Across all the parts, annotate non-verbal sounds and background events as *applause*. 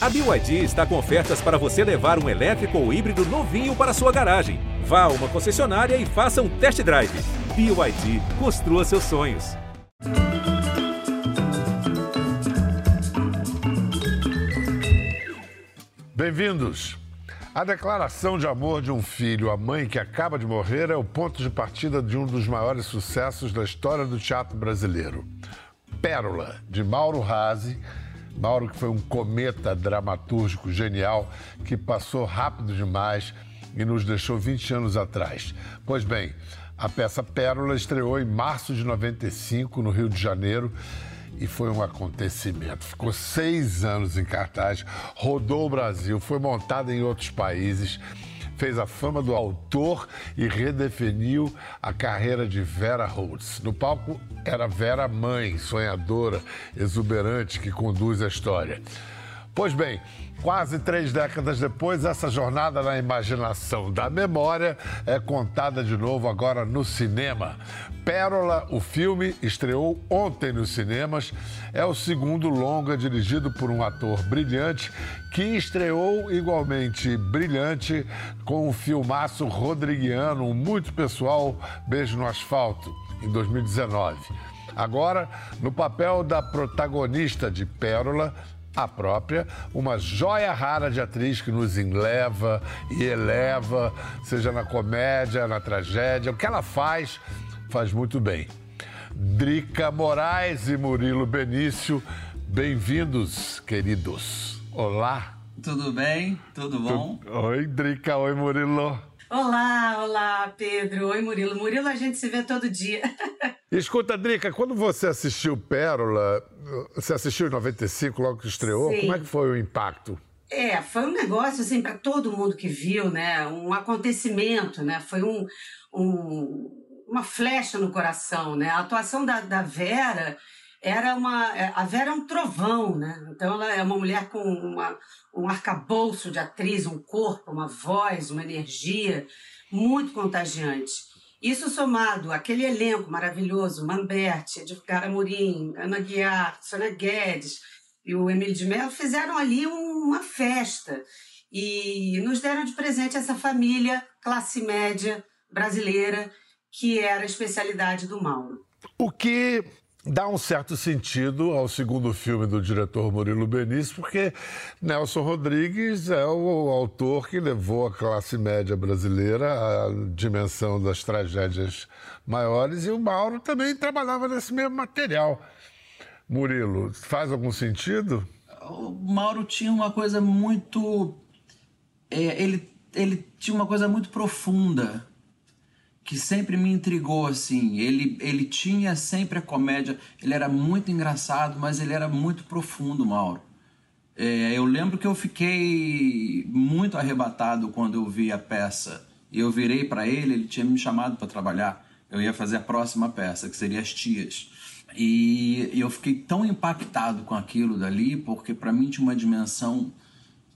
A BYD está com ofertas para você levar um elétrico ou híbrido novinho para sua garagem. Vá a uma concessionária e faça um test drive. BYD, construa seus sonhos. Bem-vindos. A declaração de amor de um filho à mãe que acaba de morrer é o ponto de partida de um dos maiores sucessos da história do teatro brasileiro. Pérola, de Mauro Razzi. Mauro, que foi um cometa dramatúrgico genial que passou rápido demais e nos deixou 20 anos atrás. Pois bem, a peça Pérola estreou em março de 95 no Rio de Janeiro e foi um acontecimento. Ficou seis anos em cartaz, rodou o Brasil, foi montada em outros países, fez a fama do autor e redefiniu a carreira de Vera Holtz. No palco era Vera mãe, sonhadora, exuberante, que conduz a história. Pois bem, Quase três décadas depois, essa jornada na imaginação da memória é contada de novo agora no cinema. Pérola, o filme, estreou ontem nos cinemas. É o segundo longa dirigido por um ator brilhante que estreou igualmente brilhante com o filmaço rodriguiano, um muito pessoal Beijo no Asfalto, em 2019. Agora, no papel da protagonista de Pérola, a própria, uma joia rara de atriz que nos enleva e eleva, seja na comédia, na tragédia. O que ela faz, faz muito bem. Drica Moraes e Murilo Benício, bem-vindos, queridos. Olá. Tudo bem? Tudo bom? Tu... Oi, Drica. Oi, Murilo. Olá, olá, Pedro. Oi, Murilo. Murilo, a gente se vê todo dia. *laughs* Escuta, Drica, quando você assistiu Pérola, você assistiu em 95, logo que estreou, Sim. como é que foi o impacto? É, foi um negócio, assim, para todo mundo que viu, né? Um acontecimento, né? Foi um, um, uma flecha no coração, né? A atuação da, da Vera era uma... É, a Vera é um trovão, né? Então, ela é uma mulher com uma, um arcabouço de atriz, um corpo, uma voz, uma energia muito contagiante. Isso somado àquele elenco maravilhoso, Mamberti, Edgar Amorim, Ana Guiar, Sônia Guedes e o Emílio de Mello, fizeram ali uma festa e nos deram de presente essa família classe média brasileira que era a especialidade do Mauro. O que dá um certo sentido ao segundo filme do diretor Murilo Benício, porque Nelson Rodrigues é o autor que levou a classe média brasileira à dimensão das tragédias maiores e o Mauro também trabalhava nesse mesmo material. Murilo, faz algum sentido? O Mauro tinha uma coisa muito. É, ele, ele tinha uma coisa muito profunda que sempre me intrigou assim. Ele, ele tinha sempre a comédia, ele era muito engraçado, mas ele era muito profundo, Mauro. É, eu lembro que eu fiquei muito arrebatado quando eu vi a peça. Eu virei para ele, ele tinha me chamado para trabalhar. Eu ia fazer a próxima peça, que seria As Tias. E eu fiquei tão impactado com aquilo dali, porque para mim tinha uma dimensão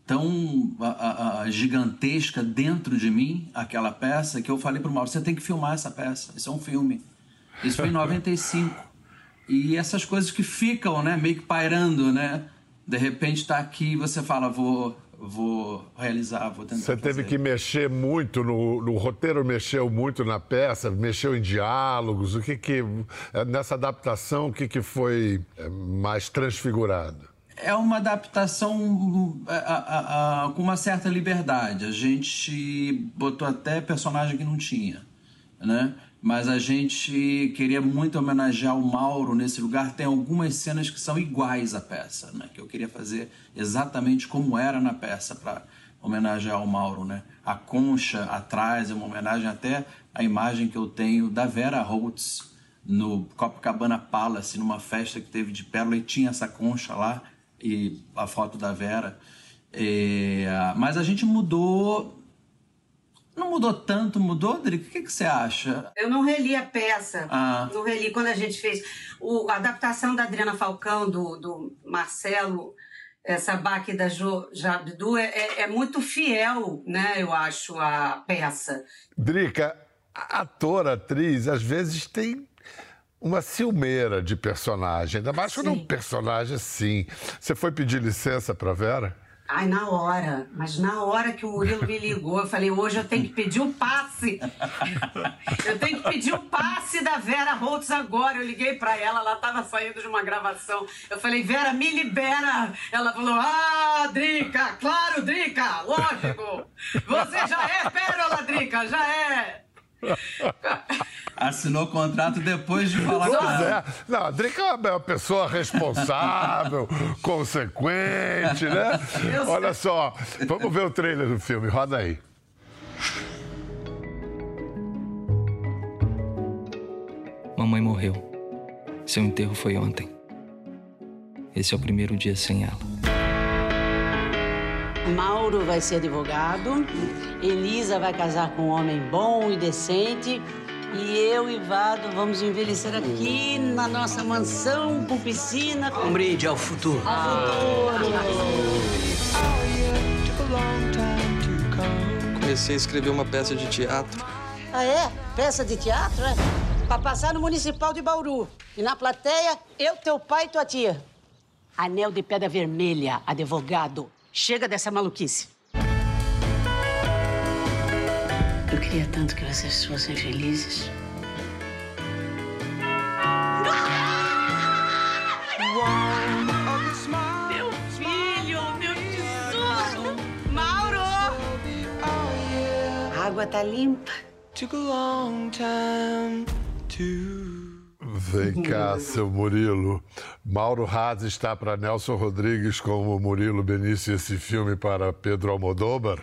tão a, a, gigantesca dentro de mim, aquela peça, que eu falei para o Mauro, você tem que filmar essa peça, isso é um filme. Isso foi em *laughs* 95. e essas coisas que ficam, né, meio que pairando, né? De repente está aqui e você fala, vou, vou realizar, vou tentar Você teve fazer. que mexer muito no, no, roteiro, mexeu muito na peça, mexeu em diálogos, o que que, nessa adaptação, o que que foi é, mais transfigurado? É uma adaptação a, a, a, com uma certa liberdade. A gente botou até personagem que não tinha, né? Mas a gente queria muito homenagear o Mauro nesse lugar. Tem algumas cenas que são iguais à peça, né? Que eu queria fazer exatamente como era na peça para homenagear o Mauro, né? A concha atrás é uma homenagem até à imagem que eu tenho da Vera Holtz no Copacabana Palace, numa festa que teve de pérola e tinha essa concha lá e a foto da Vera. É, mas a gente mudou. Não mudou tanto, mudou, Drico? O que, que você acha? Eu não reli a peça. Ah. Não reli quando a gente fez o, a adaptação da Adriana Falcão, do, do Marcelo essa baque da jo, Jabdu é, é, é, muito fiel, né, eu acho, a peça. Drica, ator, atriz, às vezes tem uma ciumeira de personagem, ainda mais quando é um personagem assim. Você foi pedir licença para Vera? Ai, na hora. Mas na hora que o Murilo me ligou, eu falei, hoje eu tenho que pedir um passe. *laughs* Eu tenho que pedir um passe da Vera Holtz agora. Eu liguei para ela, ela estava saindo de uma gravação. Eu falei, Vera, me libera. Ela falou, ah, Drica, claro, Drica, lógico. Você já é pérola, Drica, já é. *laughs* Assinou o contrato depois de falar pois com ela. É. Não, a Drica é uma pessoa responsável, *laughs* consequente, né? Olha só, vamos ver o trailer do filme, roda aí. Mamãe morreu. Seu enterro foi ontem. Esse é o primeiro dia sem ela. Mauro vai ser advogado, Elisa vai casar com um homem bom e decente, e eu e Vado vamos envelhecer aqui na nossa mansão com piscina. Um brinde ao futuro. Ao futuro. Comecei a escrever uma peça de teatro. Ah, é? Peça de teatro, é? Pra passar no Municipal de Bauru. E na plateia, eu, teu pai e tua tia. Anel de Pedra Vermelha, advogado. Chega dessa maluquice. Eu queria tanto que vocês fossem felizes. Meu filho, meu tesouro. Mauro! A água tá limpa. Took a long time to... Vem cá, seu Murilo. Mauro Raz está para Nelson Rodrigues como Murilo Benício esse filme para Pedro Almodóvar?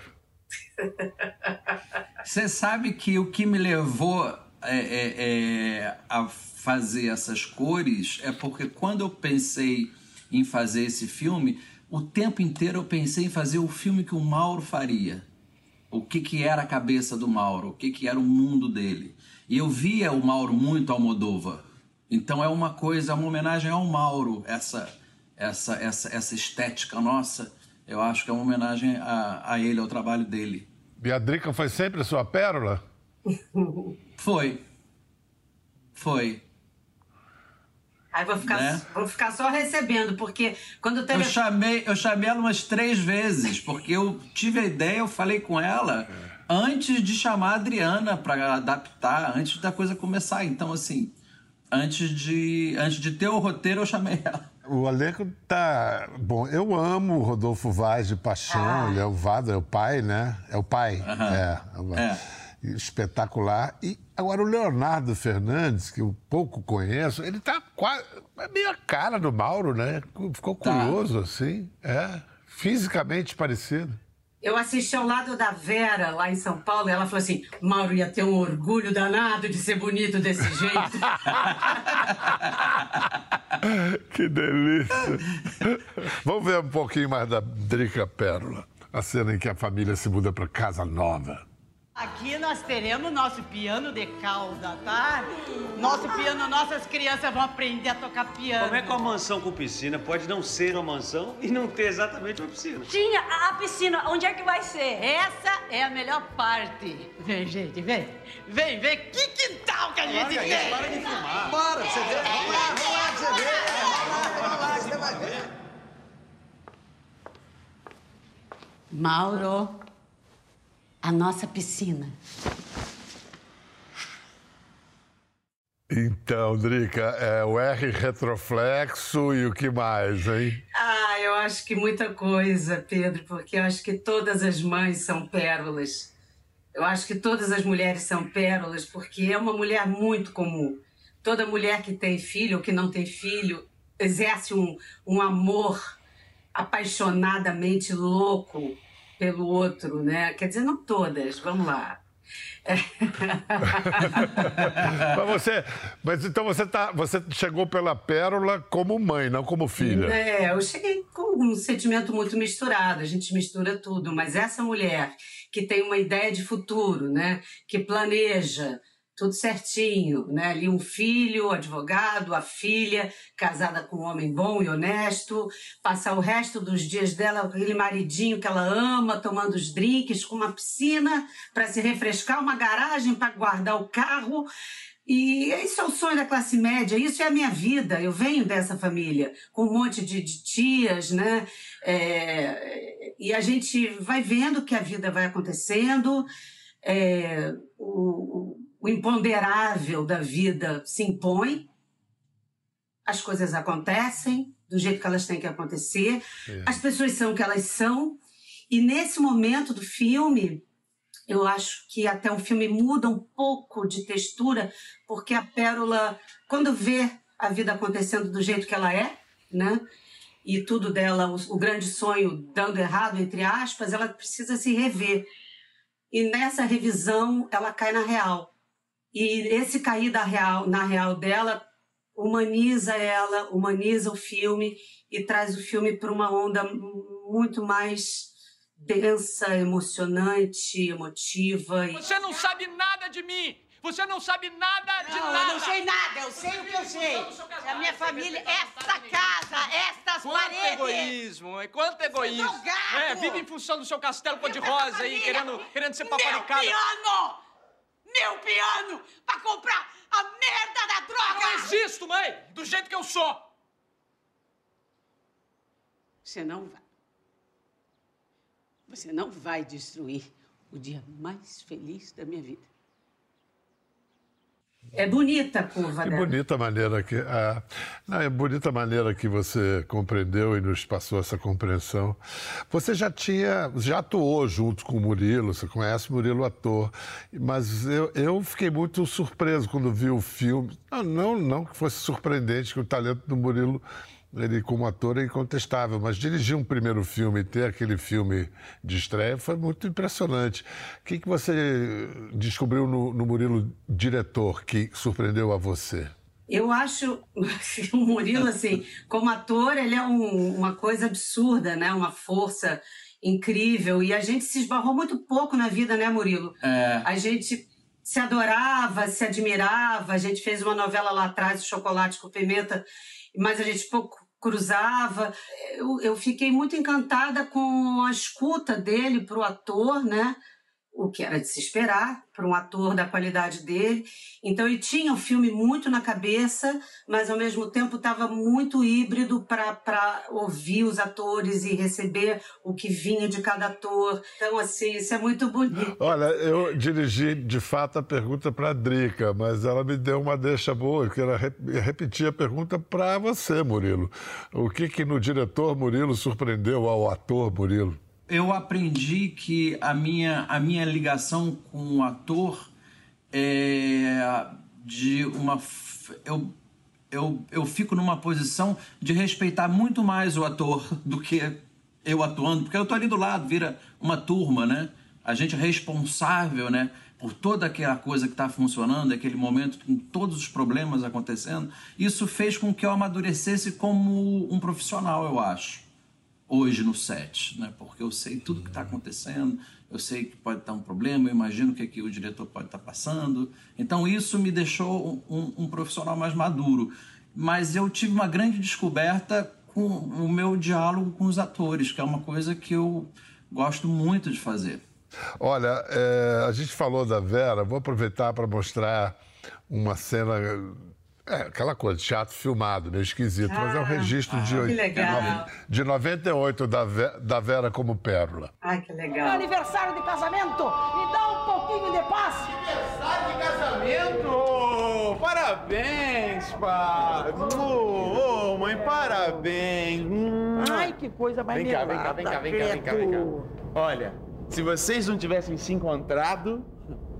*laughs* Você sabe que o que me levou é, é, é, a fazer essas cores é porque quando eu pensei em fazer esse filme, o tempo inteiro eu pensei em fazer o filme que o Mauro faria. O que, que era a cabeça do Mauro, o que, que era o mundo dele. E eu via o Mauro muito Almodóvar. Então é uma coisa, é uma homenagem ao Mauro, essa, essa, essa, essa estética nossa. Eu acho que é uma homenagem a, a ele, ao trabalho dele. E a Drica foi sempre a sua pérola? *laughs* Foi. Foi. Aí vou ficar, Né? vou ficar só recebendo, porque quando o Eu chamei, eu chamei ela umas três vezes, porque eu tive a ideia, eu falei com ela antes de chamar a Adriana para adaptar, antes da coisa começar. Então, assim, antes de, antes de ter o roteiro, eu chamei ela. O elenco tá. Bom, eu amo o Rodolfo Vaz de paixão, ele é o Vado, é o pai, né? É o pai. É, é É. Espetacular. E agora o Leonardo Fernandes, que eu pouco conheço, ele tá quase. É meio a cara do Mauro, né? Ficou Tá. curioso, assim. É. Fisicamente parecido. Eu assisti ao lado da Vera, lá em São Paulo, e ela falou assim: Mauro ia ter um orgulho danado de ser bonito desse jeito. *laughs* que delícia! Vamos ver um pouquinho mais da Drica Pérola. A cena em que a família se muda para casa nova. Aqui nós teremos nosso piano de cauda, tá? Nosso piano, nossas crianças vão aprender a tocar piano. Como é que uma mansão com piscina pode não ser uma mansão e não ter exatamente uma piscina? Tinha a, a piscina, onde é que vai ser? Essa é a melhor parte. Vem, gente, vem. Vem, vem. Que quintal que a gente tem. de filmar. Bora, você vê. Vamos lá, vamos lá, você vê. Vamos lá, você vai ver. Mauro, a nossa piscina. Então, Drica, é o R retroflexo e o que mais, hein? ah, eu acho que muita coisa, Pedro, porque eu acho que todas as mães são pérolas. Eu acho que todas as mulheres são pérolas, porque é uma mulher muito comum. Toda mulher que tem filho ou que não tem filho exerce um, um amor apaixonadamente louco pelo outro, né? Quer dizer, não todas, vamos lá. *laughs* mas você, mas então você tá, você chegou pela Pérola como mãe, não como filha. É, eu cheguei com um sentimento muito misturado, a gente mistura tudo, mas essa mulher que tem uma ideia de futuro, né, que planeja tudo certinho, né, ali um filho, advogado, a filha, casada com um homem bom e honesto, passar o resto dos dias dela com aquele maridinho que ela ama, tomando os drinks, com uma piscina para se refrescar, uma garagem para guardar o carro E esse é o sonho da classe média, isso é a minha vida. Eu venho dessa família, com um monte de, de tias, né? É, e a gente vai vendo que a vida vai acontecendo, é, o, o imponderável da vida se impõe, as coisas acontecem do jeito que elas têm que acontecer, É. as pessoas são o que elas são, e nesse momento do filme, eu acho que até o filme muda um pouco de textura, porque a Pérola, quando vê a vida acontecendo do jeito que ela é, né? E tudo dela, o, o grande sonho dando errado, entre aspas, ela precisa se rever. E nessa revisão, ela cai na real. E esse cair da real, na real dela humaniza ela, humaniza o filme e traz o filme para uma onda muito mais densa, emocionante, emotiva. E... Você não sabe nada de mim! Você não sabe nada de Não, nada! eu não sei nada, eu sei o que eu sei. É a minha família, esta casa, estas Quanto paredes. egoísmo, hein? Quanto egoísmo! é um gado! É, vive em função do seu castelo cor-de-rosa aí, querendo, querendo ser Meu paparicado. piano! Meu piano! Pra comprar a merda da droga! Não existo, mãe! Do jeito que eu sou! Você não vai. Você não vai destruir o dia mais feliz da minha vida. É bonita a curva Que dela. bonita maneira que a, não, é bonita maneira que você compreendeu e nos passou essa compreensão. Você já tinha, já atuou junto com o Murilo, você conhece o Murilo ator, mas eu, eu fiquei muito surpreso quando vi o filme. Não, não, não que fosse surpreendente que o talento do Murilo ele como ator é incontestável, mas dirigir um primeiro filme e ter aquele filme de estreia foi muito impressionante. O que, que você descobriu no, no Murilo diretor que surpreendeu a você? Eu acho *laughs* o Murilo, assim, como ator, ele é um- uma coisa absurda, né? Uma força incrível. E a gente se esbarrou muito pouco na vida, né, Murilo? É, A gente se adorava, se admirava. A gente fez uma novela lá atrás, o Chocolate com Pimenta, mas a gente pouco cruzava. Eu, eu fiquei muito encantada com a escuta dele para o ator, né? O que era de se esperar para um ator da qualidade dele. Então ele tinha o filme muito na cabeça, mas ao mesmo tempo estava muito híbrido para ouvir os atores e receber o que vinha de cada ator. Então, assim, isso é muito bonito. Olha, eu dirigi de fato a pergunta para a Drica, mas ela me deu uma deixa boa, quero re- repetir a pergunta para você, Murilo. O que que no diretor Murilo surpreendeu ao ator Murilo? Eu aprendi que a minha, a minha ligação com o ator é de uma. Eu, eu, eu fico numa posição de respeitar muito mais o ator *laughs* do que eu atuando, porque eu tô ali do lado, vira uma turma, né? A gente é responsável, né? Por toda aquela coisa que está funcionando, aquele momento com todos os problemas acontecendo. Isso fez com que eu amadurecesse como um profissional, eu acho hoje no set, né? Porque eu sei tudo que está acontecendo, eu sei que pode estar um problema, eu imagino o que, que o diretor pode estar passando. Então isso me deixou um, um profissional mais maduro. Mas eu tive uma grande descoberta com o meu diálogo com os atores, que é uma coisa que eu gosto muito de fazer. Olha, é, a gente falou da Vera, vou aproveitar para mostrar uma cena. É, aquela coisa, teatro filmado, meio esquisito, mas é um Ah, registro de, que oit- legal. de 98 da, da Vera como Pérola. Ai, que Meu legal. aniversário de casamento! Me dá um pouquinho de paz! Aniversário de casamento! Parabéns, pá! Ô, ô, mãe, parabéns! Hum. Ai, que coisa mais Vem cá, vem cá, vem cá, vem cá, vem cá, vem cá. Olha, se vocês não tivessem se encontrado,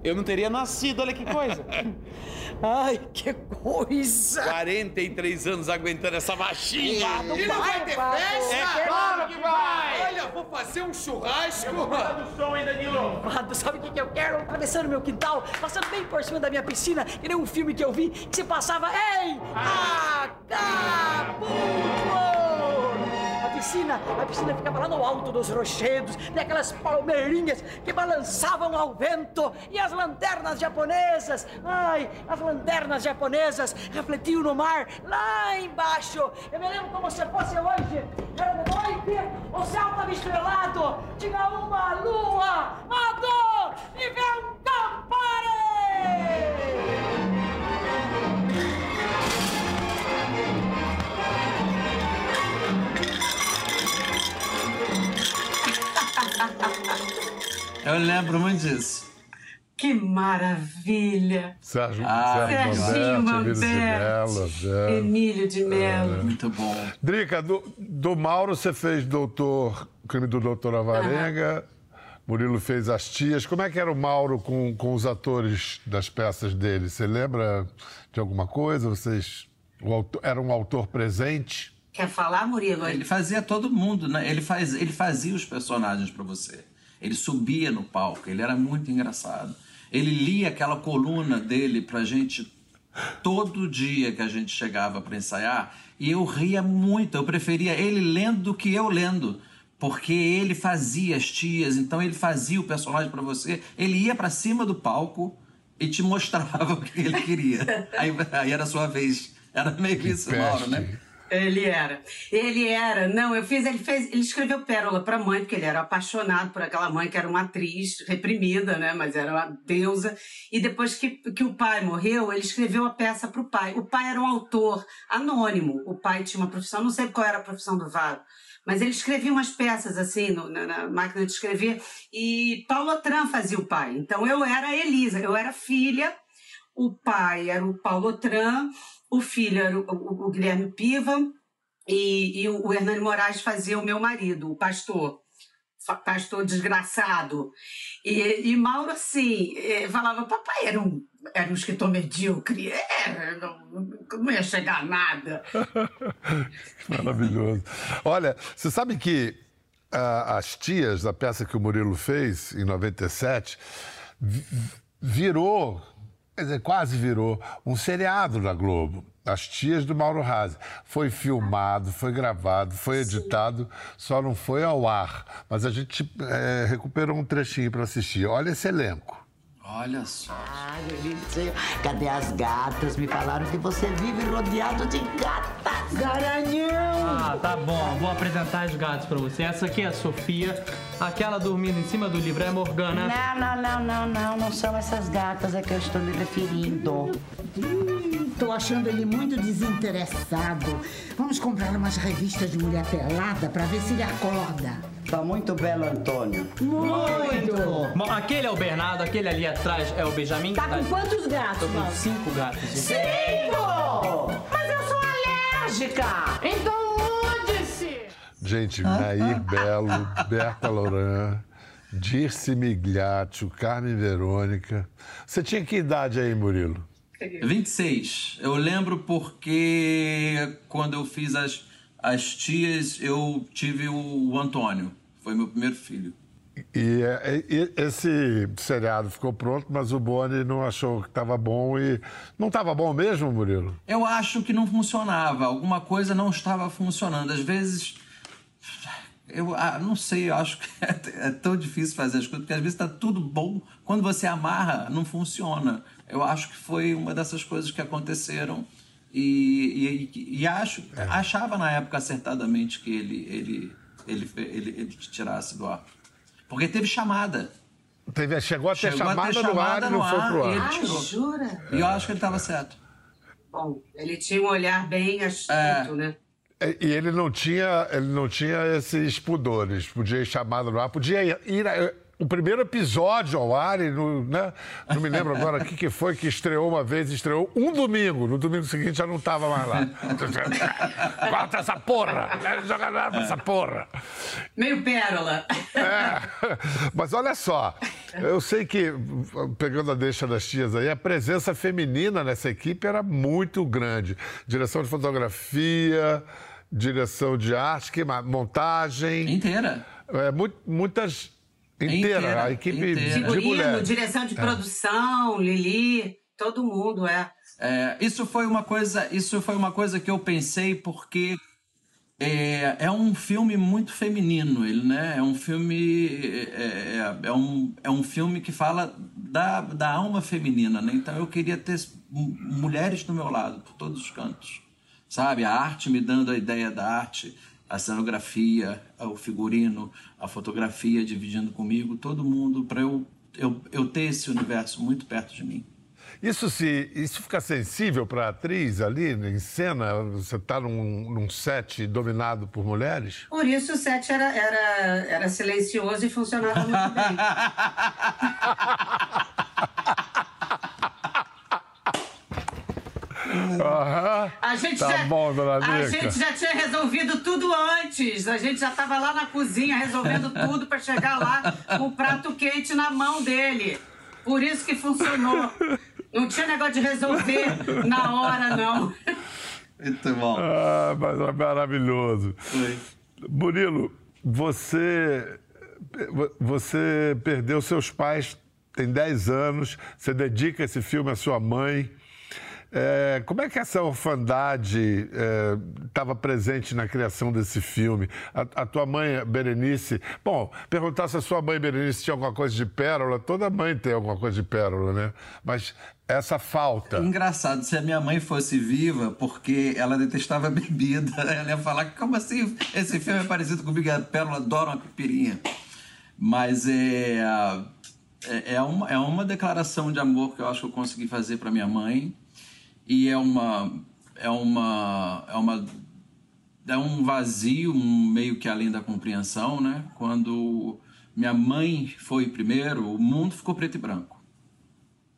eu não teria nascido, olha que coisa. *laughs* Ai, que coisa! 43 anos aguentando essa machinha. E não vai ter festa? É claro que vai! Olha, vou fazer um churrasco! do som, hein, Danilo? Mano, sabe o que, que eu quero? Atravessando meu quintal, passando bem por cima da minha piscina, que nem um filme que eu vi que se passava em Acapulco! Piscina, a piscina ficava lá no alto dos rochedos, tem aquelas palmeirinhas que balançavam ao vento e as lanternas japonesas, ai, as lanternas japonesas refletiam no mar lá embaixo. Eu me lembro como se fosse hoje, era de noite, o céu estava estrelado, tinha uma lua, Mado, e vê um campare! Eu lembro muito disso. Que maravilha! Sérgio, Ah, Sérgio Manberti, Emílio de Manberti. Mello. é. Emílio de Mello. Muito bom. Drica, do, do Mauro você fez doutor, crime do doutor Avarenga. Murilo fez as tias. Como é que era o Mauro com, com os atores das peças dele? Você lembra de alguma coisa? Vocês. O autor, era um autor presente? Quer falar, Murilo? Ele fazia todo mundo, né? Ele, faz, ele fazia os personagens pra você. Ele subia no palco, ele era muito engraçado. Ele lia aquela coluna dele pra gente todo dia que a gente chegava pra ensaiar e eu ria muito. Eu preferia ele lendo do que eu lendo. Porque ele fazia as tias, então ele fazia o personagem pra você. Ele ia pra cima do palco e te mostrava *laughs* o que ele queria. Aí, aí era a sua vez. Era meio isso, Mauro, né? Ele era. Ele era. Não, eu fiz. Ele fez. Ele escreveu Pérola para mãe, porque ele era apaixonado por aquela mãe que era uma atriz reprimida, né? Mas era uma deusa. E depois que, que o pai morreu, ele escreveu a peça para o pai. O pai era um autor anônimo. O pai tinha uma profissão, não sei qual era a profissão do Varo. Mas ele escrevia umas peças assim no, na, na, máquina de escrever e Paulo Otran fazia o pai. Então eu era Elisa, eu era filha, o pai era o Paulo Otran, o filho era o, o, o Guilherme Piva e, e, o Hernani Moraes fazia o meu marido, o pastor. Pastor desgraçado. E, e Mauro, assim, falava: papai era um, era um escritor medíocre, é, não, não ia chegar a nada. *laughs* Maravilhoso. Olha, você sabe que As Tias, a peça que o Murilo fez em 97, virou, quer dizer, quase virou, um seriado da Globo. As Tias do Mauro Razzi. Foi filmado, foi gravado, foi editado, Sim. só não foi ao ar. Mas a gente é, recuperou um trechinho para assistir. Olha esse elenco. Olha só. Ah, Bonitinho. Cadê as gatas? Me falaram que você vive rodeado de gatas. Garanhão! Ah, tá bom. Vou apresentar as gatas pra você. Essa aqui é a Sofia. Aquela dormindo em cima do livro é a Morgana. Não, não, não, não, não. Não são essas gatas a que eu estou me referindo. Hum, tô achando ele muito desinteressado. Vamos comprar umas revistas de mulher pelada pra ver se ele acorda. Tá muito belo, Antônio. Muito! Bom, aquele é o Bernardo, aquele ali atrás é o Benjamin. Tá com quantos gatos, Tô com cinco gatos. Cinco! Mas eu sou alérgica! Então mude-se! Gente, Nair Belo, Berta Loran, Dirce Migliaccio, Carmen Verônica. Você tinha que idade aí, Murilo? 26. Eu lembro porque quando eu fiz as, as tias, eu tive o, o Antônio. Foi meu primeiro filho. E, e, esse seriado ficou pronto, mas o Boni não achou que estava bom e não estava bom mesmo, Murilo? Eu acho que não funcionava. Alguma coisa não estava funcionando. Às vezes eu ah, não sei, eu acho que *laughs* é, é, tão difícil fazer as coisas, porque às vezes está tudo bom, quando você amarra, não funciona. Eu acho que foi uma dessas coisas que aconteceram e, e, e acho, é. achava na época acertadamente que ele, ele, ele, ele, ele tirasse do ar. Porque teve chamada. Teve, chegou a ter, chegou chamada, a ter chamada no ar e não foi pro ar. E ele Ah, jura? E eu acho que ele estava certo. Bom, ele tinha um olhar bem astuto, né? E ele não tinha, ele não tinha esses pudores. Podia ir chamado no ar, podia ir. ir a- o primeiro episódio ao ar, e no, né? não me lembro agora o que, que foi que estreou uma vez, estreou um domingo. No domingo seguinte já não estava mais lá. *laughs* Corta essa porra! Joga nada essa porra! Meio pérola. É. Mas olha só, eu sei que, pegando a deixa das tias aí, a presença feminina nessa equipe era muito grande. Direção de fotografia, direção de arte, montagem. Inteira. É, mu- muitas. Inteira, Inteira, a equipe inteira. de Figurino, mulheres. direção de É. produção, Lili, todo mundo, é. É, isso foi uma coisa, isso foi uma coisa que eu pensei porque é, é um filme muito feminino, ele, né? É um filme é, é, é um, é um filme que fala da, da alma feminina, né? Então eu queria ter mulheres do meu lado por todos os cantos, sabe? A arte me dando a ideia da arte, a cenografia, o figurino, a fotografia dividindo comigo, todo mundo para eu, eu eu ter esse universo muito perto de mim. Isso se isso fica sensível para a atriz ali em cena? Você está num, num, set dominado por mulheres? Por isso o set era, era, era silencioso e funcionava muito bem. *laughs* Uhum. A gente, tá já, bom, dona a gente já tinha resolvido tudo antes. A gente já estava lá na cozinha resolvendo *laughs* tudo para chegar lá com o prato quente na mão dele. Por isso que funcionou. Não tinha negócio de resolver na hora, não. Muito bom. Ah, mas é maravilhoso. Foi. Murilo, você, você perdeu seus pais tem 10 anos, você dedica esse filme à sua mãe. É, como é que essa orfandade estava é, presente na criação desse filme? A, a, tua mãe, Berenice. Bom, perguntar se a sua mãe, Berenice, tinha alguma coisa de pérola. Toda mãe tem alguma coisa de pérola, né? Mas essa falta. Engraçado, se a minha mãe fosse viva, porque ela detestava bebida, *laughs* ela ia falar: como assim? Esse filme é parecido comigo, a pérola adora uma pipirinha. Mas é. É, é uma, é uma declaração de amor que eu acho que eu consegui fazer para minha mãe e é uma é uma é uma é um vazio meio que além da compreensão, né? Quando minha mãe foi primeiro, o mundo ficou preto e branco.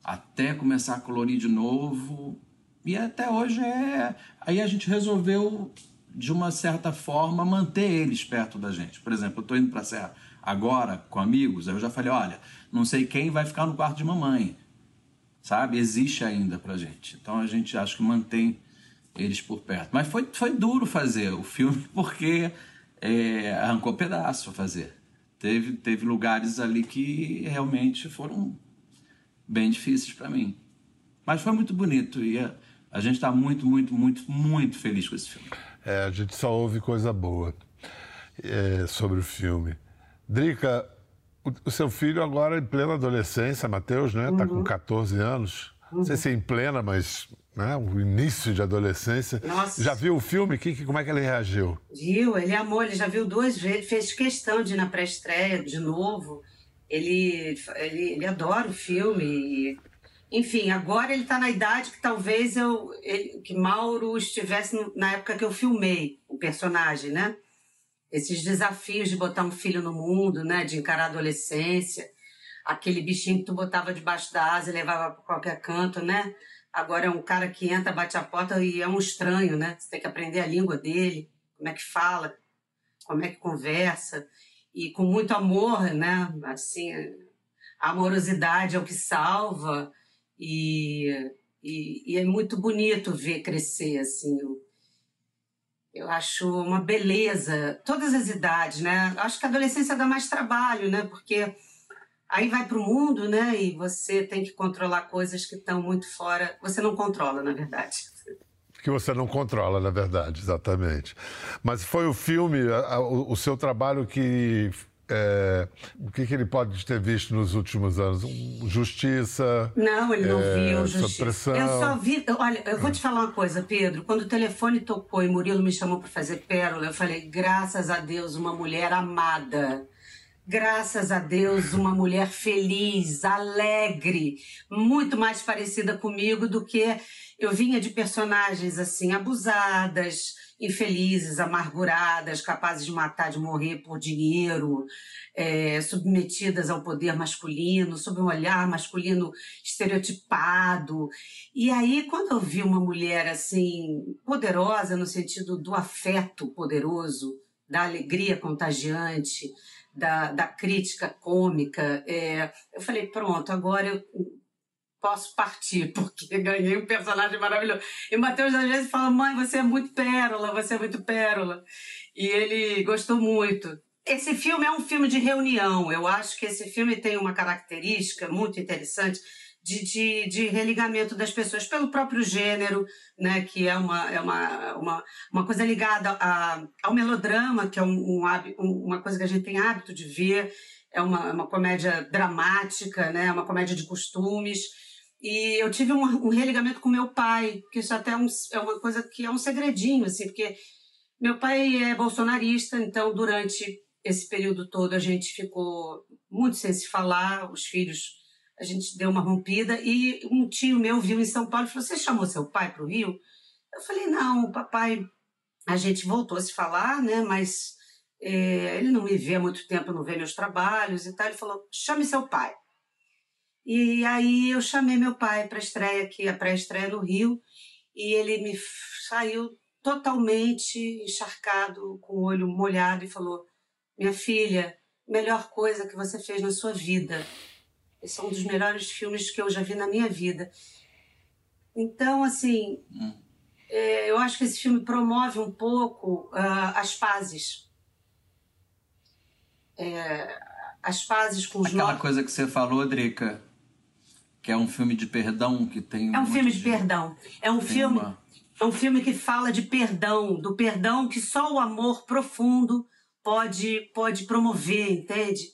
Até começar a colorir de novo. E até hoje é. Aí a gente resolveu, de uma certa forma, manter eles perto da gente. Por exemplo, eu estou indo para a Serra agora com amigos, eu já falei: olha, não sei quem vai ficar no quarto de mamãe sabe? Existe ainda pra gente. Então a gente acho que mantém eles por perto. Mas foi, foi duro fazer o filme *laughs* porque é, arrancou pedaço fazer. Teve, teve lugares ali que realmente foram bem difíceis para mim. Mas foi muito bonito e a, a gente está muito, muito, muito, muito feliz com esse filme. É, a gente só ouve coisa boa é, sobre o filme. Drica, o, seu filho agora em plena adolescência, Matheus, né? Está uhum. com 14 anos. Uhum. Não sei se é em plena, mas né, o início de adolescência. Nossa. Já viu o filme? Que, que, como é que ele reagiu? Viu, ele amou, ele já viu duas vezes, fez questão de ir na pré-estreia de novo. Ele, ele, ele adora o filme. E, enfim, agora ele está na idade que talvez eu, ele, que Mauro estivesse na época que eu filmei o personagem, né? Esses desafios de botar um filho no mundo, né, de encarar a adolescência, aquele bichinho que tu botava debaixo da asa e levava para qualquer canto, né? Agora é um cara que entra, bate a porta e é um estranho, né? Você tem que aprender a língua dele, como é que fala, como é que conversa e com muito amor, né? Assim, a amorosidade é o que salva e, e, e é muito bonito ver crescer assim o, eu acho uma beleza, todas as idades, né? Acho que a adolescência dá mais trabalho, né? Porque aí vai para o mundo, né? E você tem que controlar coisas que estão muito fora. Você não controla, na verdade. Que você não controla, na verdade, exatamente. Mas foi o filme, o, o seu trabalho que é, o que, que, ele pode ter visto nos últimos anos? Justiça? Não, ele não é, viu justiça. Eu só vi. Olha, eu vou te falar uma coisa, Pedro. Quando o telefone tocou e Murilo me chamou para fazer pérola, eu falei: graças a Deus, uma mulher amada. Graças a Deus, uma mulher feliz, alegre, muito mais parecida comigo do que eu vinha de personagens assim, abusadas infelizes, amarguradas, capazes de matar, de morrer por dinheiro, é, submetidas ao poder masculino, sob um olhar masculino estereotipado. E aí, quando eu vi uma mulher assim, poderosa no sentido do afeto poderoso, da alegria contagiante, da, da crítica cômica, é, eu falei: pronto, agora eu posso partir, *laughs* porque ganhei um personagem maravilhoso. E o Matheus às vezes fala, mãe, você é muito pérola, você é muito pérola. E ele gostou muito. Esse filme é um filme de reunião. Eu acho que esse filme tem uma característica muito interessante de, de, de religamento das pessoas pelo próprio gênero, né, que é uma, é uma, uma, uma coisa ligada a, ao melodrama, que é um, um, uma coisa que a gente tem hábito de ver. É uma, uma comédia dramática, né, uma comédia de costumes e eu tive um, um religamento com meu pai, que isso até é, um, é uma coisa que é um segredinho, assim, porque meu pai é bolsonarista, então durante esse período todo a gente ficou muito sem se falar, os filhos, a gente deu uma rompida e um tio meu viu em São Paulo e falou: Você chamou seu pai para o Rio? Eu falei: Não, o papai. A gente voltou a se falar, né? Mas é, ele não me vê há muito tempo, não vê meus trabalhos e tal. Ele falou: Chame seu pai. E aí eu chamei meu pai para estreia aqui, a pré-estreia no Rio, e ele me saiu totalmente encharcado, com o olho molhado, e falou: Minha filha, melhor coisa que você fez na sua vida. Esse é um dos melhores filmes que eu já vi na minha vida. Então, assim, é, eu acho que esse filme promove um pouco uh, as pazes. É, as pazes com os Aquela coisa que você falou, Drica, que é um filme de perdão que tem. É um filme de, de perdão. É um filme. Uma... É um filme que fala de perdão, do perdão que só o amor profundo pode pode promover, entende?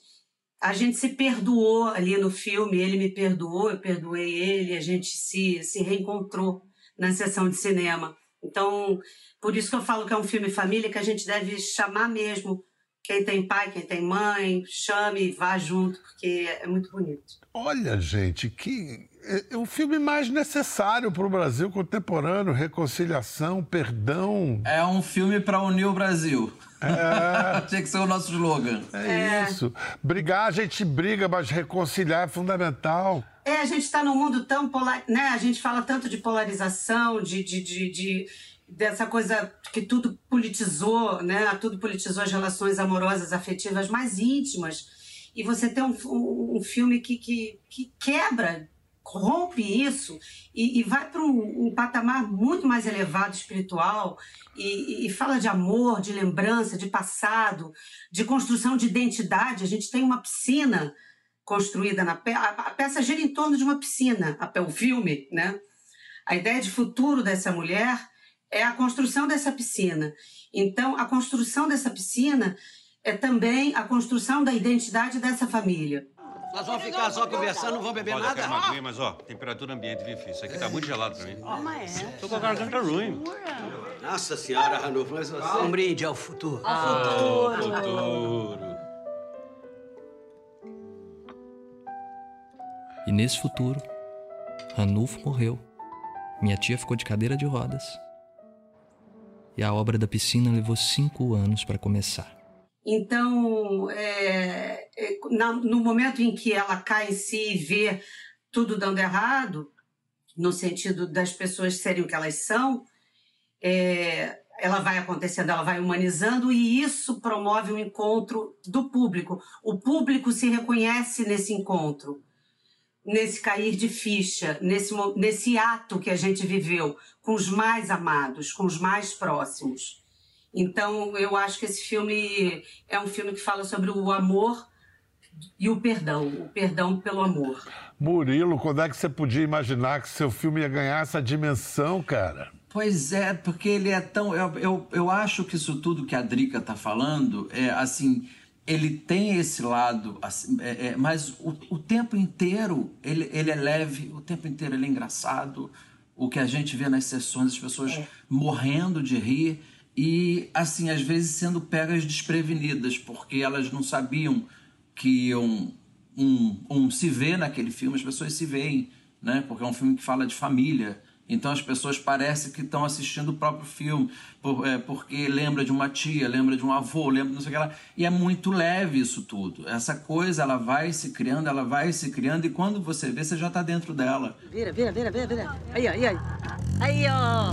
A gente se perdoou ali no filme, ele me perdoou, eu perdoei ele, a gente se se reencontrou na sessão de cinema. Então, por isso que eu falo que é um filme família que a gente deve chamar mesmo quem tem pai, quem tem mãe, chame e vá junto, porque é muito bonito. Olha, gente, que é o filme mais necessário para o Brasil contemporâneo, reconciliação, perdão. É um filme para unir o Brasil. É... *laughs* Tinha que ser o nosso slogan. É, é, isso. Brigar, a gente briga, mas reconciliar é fundamental. É, a gente está num mundo tão polar, né? A gente fala tanto de polarização, de, de, de, de dessa coisa que tudo politizou, né? Tudo politizou as relações amorosas, afetivas mais íntimas. E você tem um, um, filme que, que, que quebra, rompe isso e, e vai para um, um, patamar muito mais elevado espiritual e, e, fala de amor, de lembrança, de passado, de construção de identidade. A gente tem uma piscina construída na peça. A peça gira em torno de uma piscina, o filme, né? A ideia de futuro dessa mulher é a construção dessa piscina. Então, a construção dessa piscina é também a construção da identidade dessa família. Nós vamos ficar só conversando, não vamos beber Olha, nada? Eu quero uma mas ó, temperatura ambiente, viu, filho? Isso aqui tá muito gelado pra mim. Mas é. Tô com a garganta ruim. Nossa senhora, Ranulfo, mas você... Um brinde ao futuro. Ao futuro. Ao futuro. E nesse futuro, Ranulfo morreu. Minha tia ficou de cadeira de rodas e a obra da piscina levou cinco anos para começar. Então, é, é, na, no momento em que ela cai em si e vê tudo dando errado, no sentido das pessoas serem o que elas são, é, ela vai acontecendo, ela vai humanizando e isso promove um encontro do público. O público se reconhece nesse encontro nesse cair de ficha, nesse, nesse ato que a gente viveu com os mais amados, com os mais próximos. Então, eu acho que esse filme é um filme que fala sobre o amor e o perdão, o perdão pelo amor. Murilo, quando é que você podia imaginar que seu filme ia ganhar essa dimensão, cara? Pois é, porque ele é tão. Eu, eu, eu acho que isso tudo que a Drica está falando é assim ele tem esse lado, assim, é, é, mas o, o, tempo inteiro ele, ele é leve, o tempo inteiro ele é engraçado. O que a gente vê nas sessões, as pessoas é. morrendo de rir e, assim, às vezes sendo pegas desprevenidas, porque elas não sabiam que iam um, um se ver naquele filme, as pessoas se veem, né? Porque é um filme que fala de família, então as pessoas parecem que estão assistindo o próprio filme, por, é, porque lembra de uma tia, lembra de um avô, lembra não sei o que lá. E é muito leve isso tudo. Essa coisa, ela vai se criando, ela vai se criando, e quando você vê, você já está dentro dela. Vira, vira, vira, vira, vira. Aí, aí, aí. Aí, ó.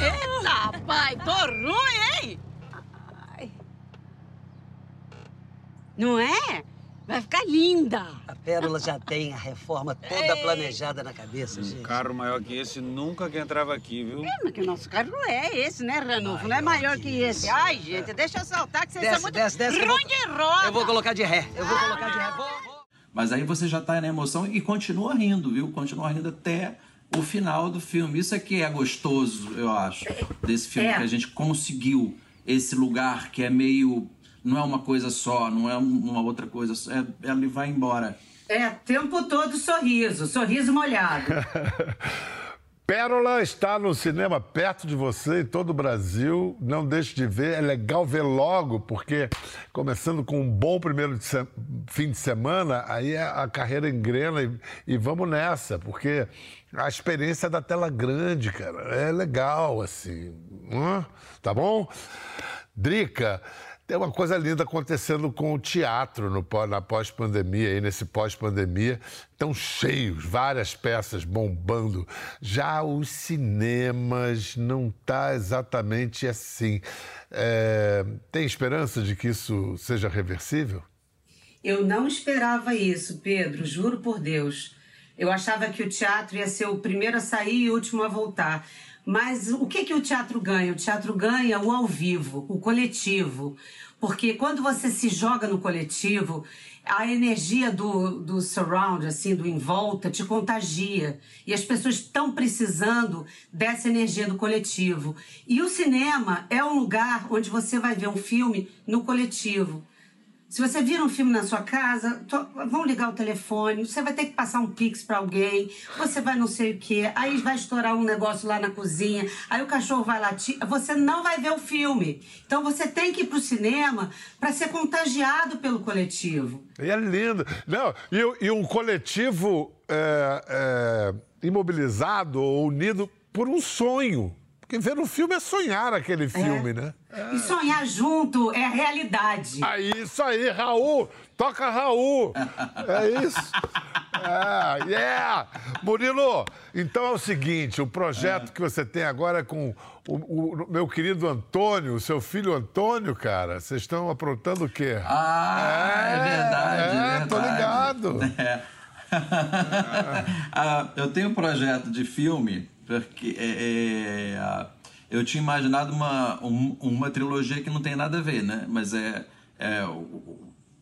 Eita, pai, tô ruim, hein? Ai. Não é? Vai ficar linda. A Pérola já tem a reforma toda planejada na cabeça, um gente. carro maior que esse nunca que entrava aqui, viu? É, mas que o nosso carro não é esse, né, Ranulfo? Não é maior que esse. Ai, gente, deixa eu saltar que vocês desce, são muito desce, desce, ruim de roda. Eu vou colocar de ré. Eu vou colocar de ré. Vou, vou. Mas aí você já tá na emoção e continua rindo, viu? Continua rindo até o final do filme. Isso é que é gostoso, eu acho, desse filme, é. que a gente conseguiu esse lugar que é meio não é uma coisa só, não é uma outra coisa, é, ele vai embora. É, tempo todo sorriso, sorriso molhado. *laughs* Pérola está no cinema perto de você em todo o Brasil. Não deixe de ver, é legal ver logo, porque começando com um bom primeiro de, se... fim de semana, aí a carreira engrena e, e vamos nessa, porque a experiência da tela grande, cara, é legal, assim. Tá bom? Drica, tem uma coisa linda acontecendo com o teatro no, na pós-pandemia, aí nesse pós-pandemia. Estão cheios, várias peças bombando. Já os cinemas não está exatamente assim. É, tem esperança de que isso seja reversível? Eu não esperava isso, Pedro, juro por Deus. Eu achava que o teatro ia ser o primeiro a sair e o último a voltar. Mas o que, que o teatro ganha? O teatro ganha o ao vivo, o coletivo. Porque quando você se joga no coletivo, a energia do, do surround, assim, do em volta, te contagia. E as pessoas estão precisando dessa energia do coletivo. E o cinema é um lugar onde você vai ver um filme no coletivo. Se você vira um filme na sua casa, to- vão ligar o telefone, você vai ter que passar um pix pra alguém, você vai não sei o quê, aí vai estourar um negócio lá na cozinha, aí o cachorro vai latir, você não vai ver o filme. Então você tem que ir pro cinema pra ser contagiado pelo coletivo. E é lindo. Não, e, e um coletivo é, é, imobilizado ou unido por um sonho. Porque ver um filme é sonhar aquele filme, né? E sonhar junto é a realidade. Aí, isso aí, Raul! Toca Raul! É isso. É, yeah! Murilo, então é o seguinte: o projeto que você tem agora é com o, o meu querido Antônio, o seu filho Antônio, cara. Vocês estão aprontando o quê? Ah, é, verdade. É, é tô verdade. ligado. *laughs* É. *laughs* Ah, eu tenho um projeto de filme, porque é, é, eu tinha imaginado uma, um- uma trilogia que não tem nada a ver, né? Mas é, é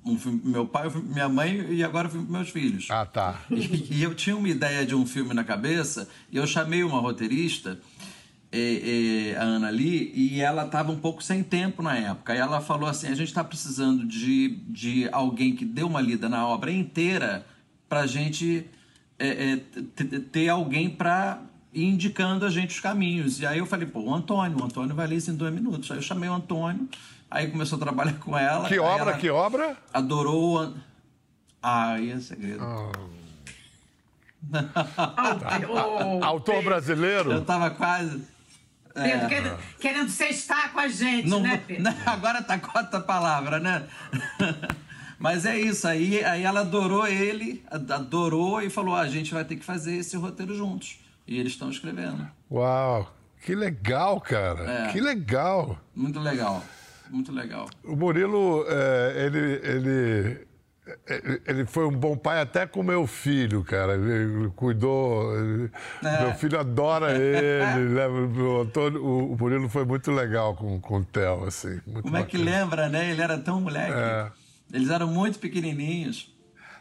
um filme, meu pai, minha mãe e agora meus filhos. Ah, tá. E, e eu tinha uma ideia de um filme na cabeça e eu chamei uma roteirista, eh, eh, a Ana Lee, e ela estava um pouco sem tempo na época. E ela falou assim: a gente está precisando de, de alguém que dê uma lida na obra inteira para a gente t- t- ter alguém para indicando a gente os caminhos. E aí eu falei: pô, o Antônio, o Antônio vai ler isso em dois minutos. Aí eu chamei o Antônio, aí começou a trabalhar com ela. Que obra, ela que obra? Adorou. o An- Ah, aí é segredo. *laughs* Autor brasileiro? Eu tava quase. Pedro, É. querendo, querendo sextar com a gente, Não, né, Pedro? *laughs* agora tá com outra palavra, né? *laughs* Mas é isso, aí, aí ela adorou ele, adorou e falou: "Ah, a gente vai ter que fazer esse roteiro juntos. E eles estão escrevendo. Uau, que legal, cara. É. Que legal. Muito legal, muito legal. O Murilo, é, ele, ele, é, ele foi um bom pai até com meu filho, cara. Ele cuidou. É. Meu filho adora ele. *laughs* né? O, Antônio, o, Murilo foi muito legal com, com o Theo, assim. Como é que bacana. lembra, né? Ele era tão moleque. É. Eles eram muito pequenininhos.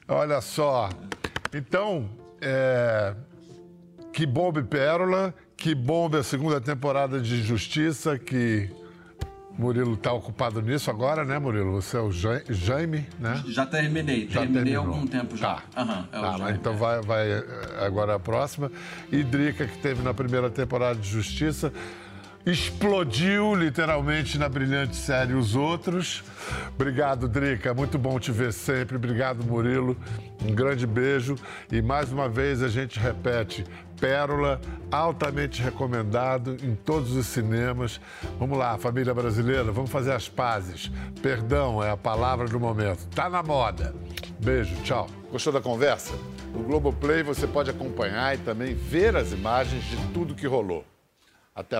Olha só. Então, é, que bombe Pérola, que bombe a segunda temporada de Justiça, que Murilo está ocupado nisso agora, né, Murilo? Você é o Ja- Jaime, né? Já terminei, Já terminei terminou. algum tempo já. Tá. Aham, é Tá, Jaime. então vai, vai eh, agora a próxima. E Drica, que teve na primeira temporada de Justiça, explodiu literalmente na brilhante série Os Outros. Obrigado, Drica. Muito bom te ver sempre. Obrigado, Murilo. Um grande beijo. E mais uma vez a gente repete: Pérola, altamente recomendado em todos os cinemas. Vamos lá, família brasileira, vamos fazer as pazes. Perdão é a palavra do momento. Tá na moda. Beijo, tchau. Gostou da conversa? No Globoplay você pode acompanhar e também ver as imagens de tudo que rolou. Até lá.